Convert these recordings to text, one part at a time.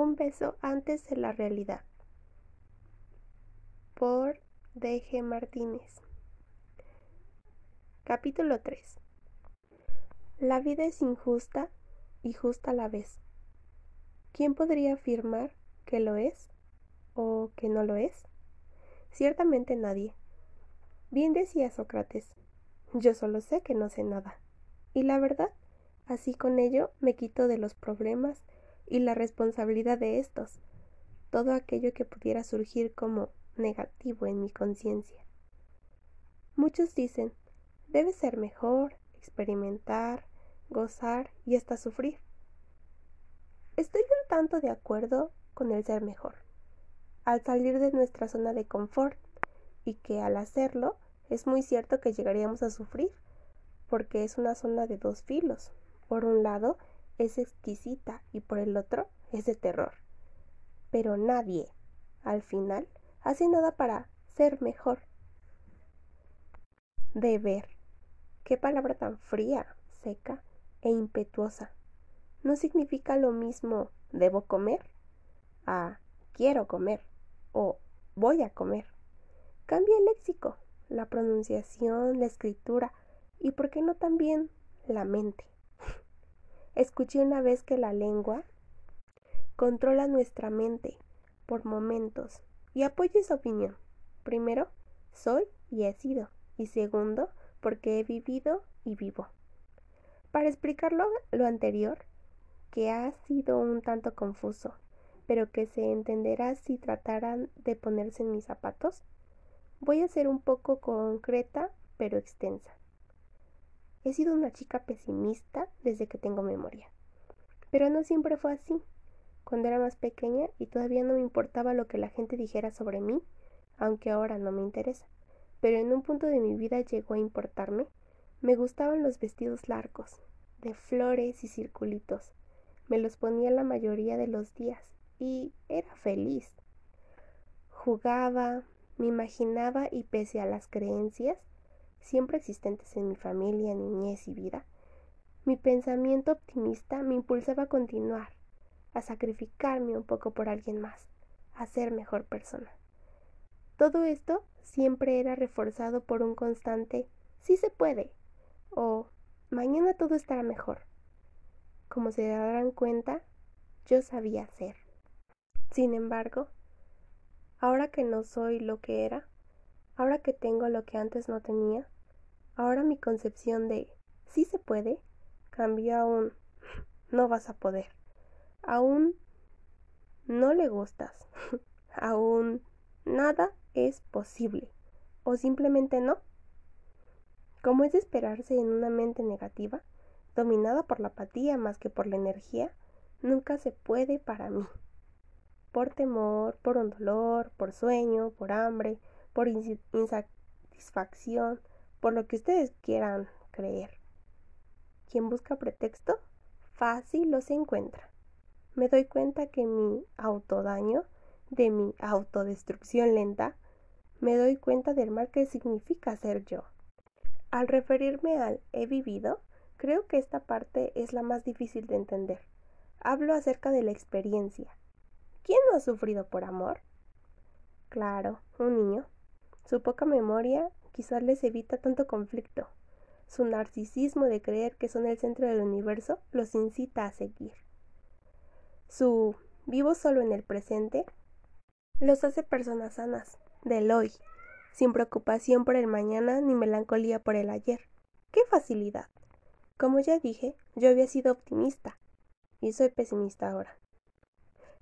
Un beso antes de la realidad. Por D.G. Martínez. Capítulo 3. La vida es injusta y justa a la vez. ¿Quién podría afirmar que lo es o que no lo es? Ciertamente nadie. Bien decía Sócrates, yo solo sé que no sé nada. Y la verdad, así con ello me quito de los problemas y la responsabilidad de estos, todo aquello que pudiera surgir como negativo en mi conciencia. Muchos dicen, debe ser mejor, experimentar, gozar y hasta sufrir. Estoy un tanto de acuerdo con el ser mejor, al salir de nuestra zona de confort, y que al hacerlo es muy cierto que llegaríamos a sufrir, porque es una zona de dos filos. Por un lado, es exquisita y por el otro es de terror. Pero nadie, al final, hace nada para ser mejor. Deber. Qué palabra tan fría, seca e impetuosa. No significa lo mismo debo comer a quiero comer o voy a comer. Cambia el léxico, la pronunciación, la escritura y, por qué no también, la mente. Escuché una vez que la lengua controla nuestra mente por momentos y apoyo esa opinión. Primero, soy y he sido. Y segundo, porque he vivido y vivo. Para explicarlo lo anterior, que ha sido un tanto confuso, pero que se entenderá si trataran de ponerse en mis zapatos, voy a ser un poco concreta pero extensa. He sido una chica pesimista desde que tengo memoria. Pero no siempre fue así. Cuando era más pequeña y todavía no me importaba lo que la gente dijera sobre mí, aunque ahora no me interesa. Pero en un punto de mi vida llegó a importarme. Me gustaban los vestidos largos, de flores y circulitos. Me los ponía la mayoría de los días y era feliz. Jugaba, me imaginaba y pese a las creencias, siempre existentes en mi familia, niñez y vida, mi pensamiento optimista me impulsaba a continuar, a sacrificarme un poco por alguien más, a ser mejor persona. Todo esto siempre era reforzado por un constante sí se puede o mañana todo estará mejor. Como se darán cuenta, yo sabía hacer. Sin embargo, ahora que no soy lo que era, Ahora que tengo lo que antes no tenía, ahora mi concepción de sí se puede cambió a un no vas a poder, aún no le gustas, aún nada es posible o simplemente no. Como es de esperarse en una mente negativa, dominada por la apatía más que por la energía, nunca se puede para mí. Por temor, por un dolor, por sueño, por hambre, por insatisfacción, por lo que ustedes quieran creer. Quien busca pretexto, fácil los encuentra. Me doy cuenta que mi autodaño, de mi autodestrucción lenta, me doy cuenta del mal que significa ser yo. Al referirme al he vivido, creo que esta parte es la más difícil de entender. Hablo acerca de la experiencia. ¿Quién no ha sufrido por amor? Claro, un niño. Su poca memoria quizás les evita tanto conflicto. Su narcisismo de creer que son el centro del universo los incita a seguir. Su vivo solo en el presente los hace personas sanas, del hoy, sin preocupación por el mañana ni melancolía por el ayer. ¡Qué facilidad! Como ya dije, yo había sido optimista y soy pesimista ahora.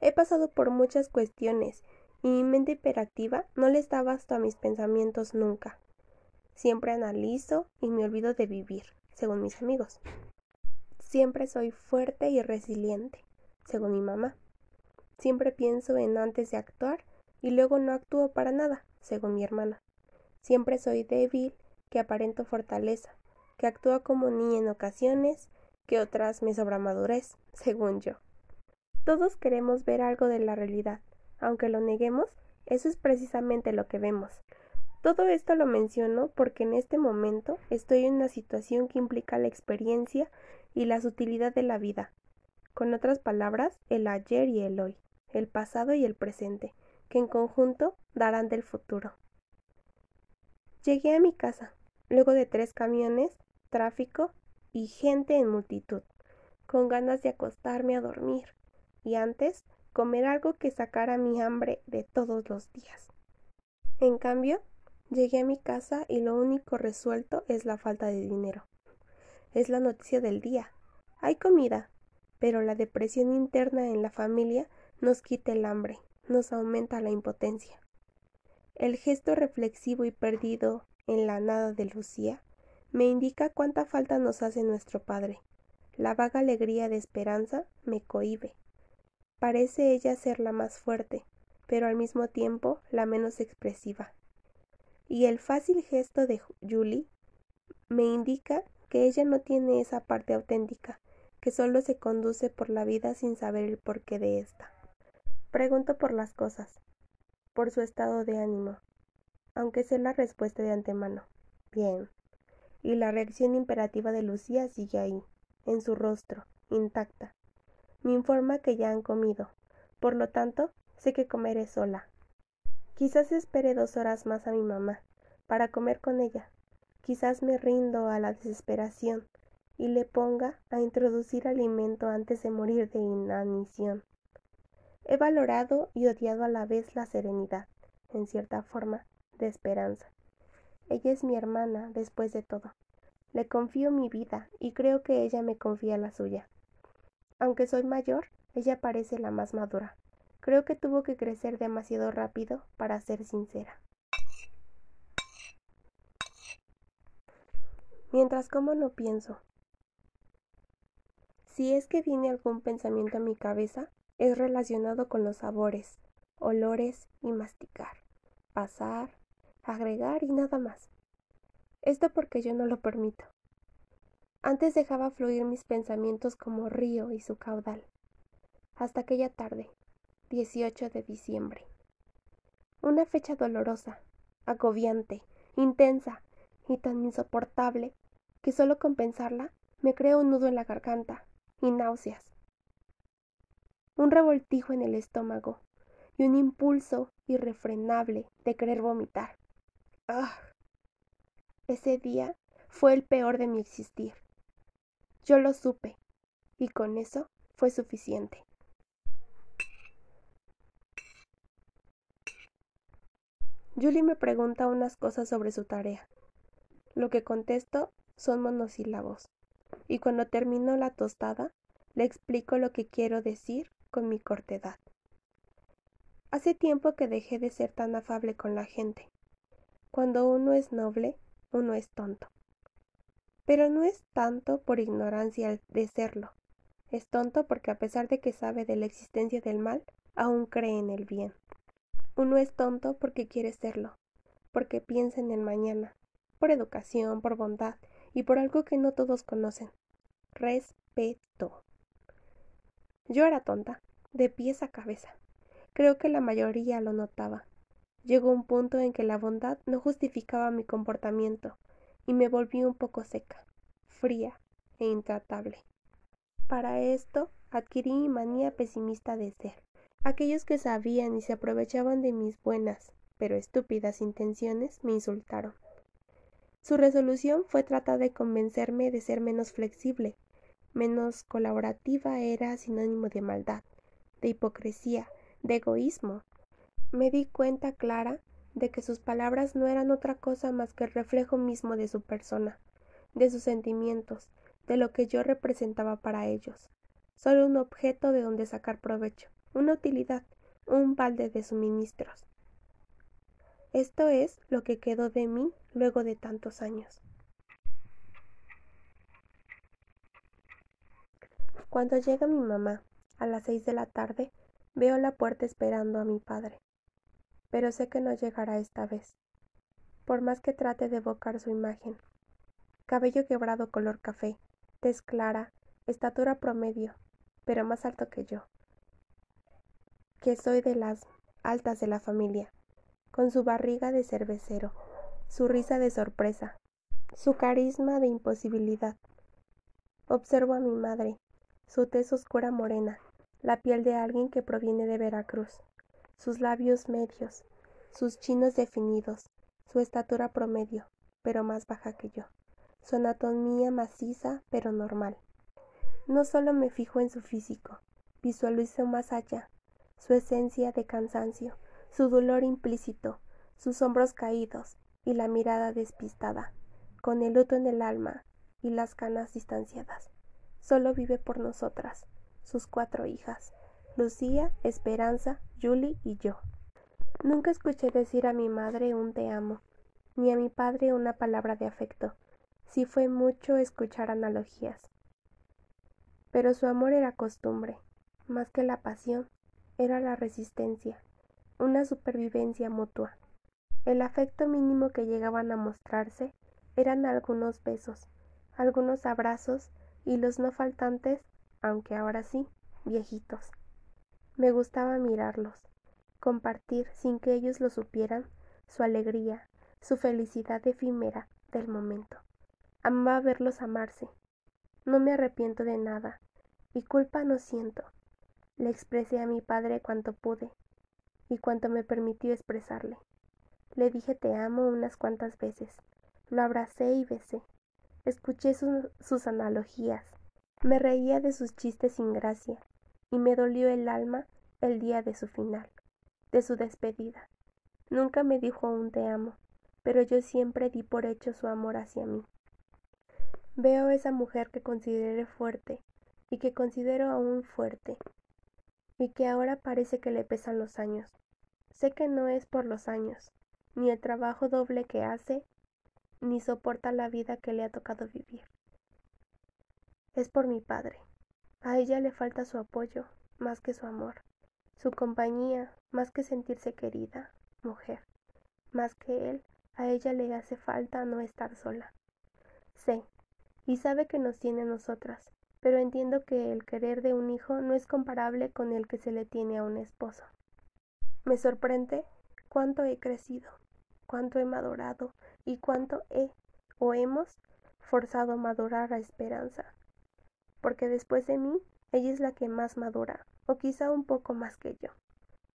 He pasado por muchas cuestiones y mi mente hiperactiva no les da basto a mis pensamientos nunca. Siempre analizo y me olvido de vivir, según mis amigos. Siempre soy fuerte y resiliente, según mi mamá. Siempre pienso en antes de actuar y luego no actúo para nada, según mi hermana. Siempre soy débil, que aparento fortaleza, que actúa como niña en ocasiones, que otras me sobra madurez, según yo. Todos queremos ver algo de la realidad, aunque lo neguemos, eso es precisamente lo que vemos. Todo esto lo menciono porque en este momento estoy en una situación que implica la experiencia y la sutilidad de la vida. Con otras palabras, el ayer y el hoy. el pasado y el presente, que en conjunto darán del futuro. Llegué a mi casa, luego de tres camiones, tráfico y gente en multitud, con ganas de acostarme a dormir y antes comer algo que sacara mi hambre de todos los días. En cambio, llegué a mi casa y lo único resuelto es la falta de dinero. Es la noticia del día. Hay comida, pero la depresión interna en la familia nos quita el hambre, nos aumenta la impotencia. El gesto reflexivo y perdido en la nada de Lucía me indica cuánta falta nos hace nuestro Padre. La vaga alegría de esperanza me cohibe. Parece ella ser la más fuerte, pero al mismo tiempo la menos expresiva. Y el fácil gesto de Julie me indica que ella no tiene esa parte auténtica, que solo se conduce por la vida sin saber el porqué de ésta. Pregunto por las cosas, por su estado de ánimo, aunque sé la respuesta de antemano. Bien. Y la reacción imperativa de Lucía sigue ahí, en su rostro, intacta. Me informa que ya han comido. Por lo tanto, sé que comeré sola. Quizás espere dos horas más a mi mamá, para comer con ella. Quizás me rindo a la desesperación y le ponga a introducir alimento antes de morir de inanición. He valorado y odiado a la vez la serenidad, en cierta forma, de esperanza. Ella es mi hermana, después de todo. Le confío mi vida y creo que ella me confía la suya. Aunque soy mayor, ella parece la más madura. Creo que tuvo que crecer demasiado rápido para ser sincera. Mientras como no pienso. Si es que viene algún pensamiento a mi cabeza, es relacionado con los sabores, olores y masticar, pasar, agregar y nada más. Esto porque yo no lo permito. Antes dejaba fluir mis pensamientos como río y su caudal. Hasta aquella tarde, 18 de diciembre. Una fecha dolorosa, agobiante, intensa y tan insoportable que solo con pensarla me crea un nudo en la garganta y náuseas. Un revoltijo en el estómago y un impulso irrefrenable de querer vomitar. ¡Ah! Ese día fue el peor de mi existir. Yo lo supe, y con eso fue suficiente. Julie me pregunta unas cosas sobre su tarea. Lo que contesto son monosílabos, y cuando termino la tostada, le explico lo que quiero decir con mi cortedad. Hace tiempo que dejé de ser tan afable con la gente. Cuando uno es noble, uno es tonto. Pero no es tanto por ignorancia de serlo. Es tonto porque a pesar de que sabe de la existencia del mal, aún cree en el bien. Uno es tonto porque quiere serlo, porque piensa en el mañana, por educación, por bondad y por algo que no todos conocen. Respeto. Yo era tonta, de pies a cabeza. Creo que la mayoría lo notaba. Llegó un punto en que la bondad no justificaba mi comportamiento, y me volví un poco seca, fría e intratable. Para esto adquirí manía pesimista de ser. Aquellos que sabían y se aprovechaban de mis buenas, pero estúpidas intenciones me insultaron. Su resolución fue tratar de convencerme de ser menos flexible, menos colaborativa era sinónimo de maldad, de hipocresía, de egoísmo. Me di cuenta clara de que sus palabras no eran otra cosa más que el reflejo mismo de su persona, de sus sentimientos, de lo que yo representaba para ellos, solo un objeto de donde sacar provecho, una utilidad, un balde de suministros. Esto es lo que quedó de mí luego de tantos años. Cuando llega mi mamá, a las seis de la tarde, veo la puerta esperando a mi padre pero sé que no llegará esta vez, por más que trate de evocar su imagen. Cabello quebrado color café, tez clara, estatura promedio, pero más alto que yo, que soy de las altas de la familia, con su barriga de cervecero, su risa de sorpresa, su carisma de imposibilidad. Observo a mi madre, su tez oscura morena, la piel de alguien que proviene de Veracruz, sus labios medios, sus chinos definidos, su estatura promedio, pero más baja que yo, su anatomía maciza pero normal. No solo me fijo en su físico, visualizo más allá, su esencia de cansancio, su dolor implícito, sus hombros caídos y la mirada despistada, con el luto en el alma y las canas distanciadas. Solo vive por nosotras, sus cuatro hijas, Lucía, Esperanza, Julie y yo. Nunca escuché decir a mi madre un te amo, ni a mi padre una palabra de afecto. Sí fue mucho escuchar analogías. Pero su amor era costumbre, más que la pasión, era la resistencia, una supervivencia mutua. El afecto mínimo que llegaban a mostrarse eran algunos besos, algunos abrazos y los no faltantes, aunque ahora sí, viejitos. Me gustaba mirarlos, compartir sin que ellos lo supieran su alegría, su felicidad efímera del momento. Amaba verlos amarse. No me arrepiento de nada, y culpa no siento. Le expresé a mi padre cuanto pude, y cuanto me permitió expresarle. Le dije te amo unas cuantas veces. Lo abracé y besé. Escuché sus analogías. Me reía de sus chistes sin gracia, y me dolió el alma el día de su final, de su despedida. Nunca me dijo un te amo, pero yo siempre di por hecho su amor hacia mí. Veo esa mujer que consideré fuerte, y que considero aún fuerte, y que ahora parece que le pesan los años. Sé que no es por los años, ni el trabajo doble que hace, ni soporta la vida que le ha tocado vivir. Es por mi padre. A ella le falta su apoyo más que su amor, su compañía más que sentirse querida, mujer, más que él, a ella le hace falta no estar sola. Sé, y sabe que nos tiene a nosotras, pero entiendo que el querer de un hijo no es comparable con el que se le tiene a un esposo. Me sorprende cuánto he crecido, cuánto he madurado y cuánto he o hemos forzado a madurar a Esperanza. Porque después de mí, ella es la que más madura, o quizá un poco más que yo.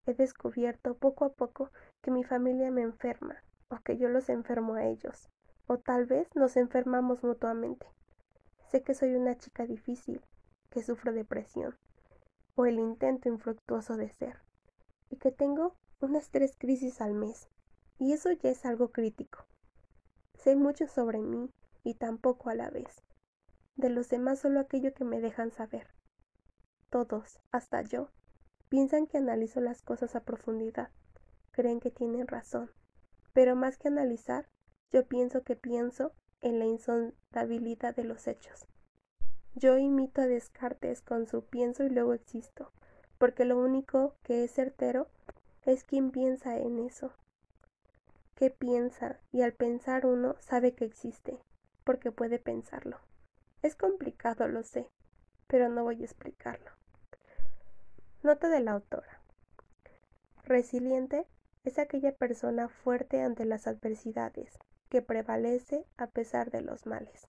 He descubierto poco a poco que mi familia me enferma, o que yo los enfermo a ellos, o tal vez nos enfermamos mutuamente. Sé que soy una chica difícil, que sufro depresión, o el intento infructuoso de ser, y que tengo unas tres crisis al mes, y eso ya es algo crítico. Sé mucho sobre mí y tampoco a la vez. De los demás solo aquello que me dejan saber. Todos, hasta yo, piensan que analizo las cosas a profundidad, creen que tienen razón, pero más que analizar, yo pienso que pienso en la insondabilidad de los hechos. Yo imito a Descartes con su pienso y luego existo, porque lo único que es certero es quien piensa en eso. ¿Qué piensa? Y al pensar uno sabe que existe, porque puede pensarlo. Es complicado, lo sé, pero no voy a explicarlo. Nota de la autora. Resiliente es aquella persona fuerte ante las adversidades, que prevalece a pesar de los males.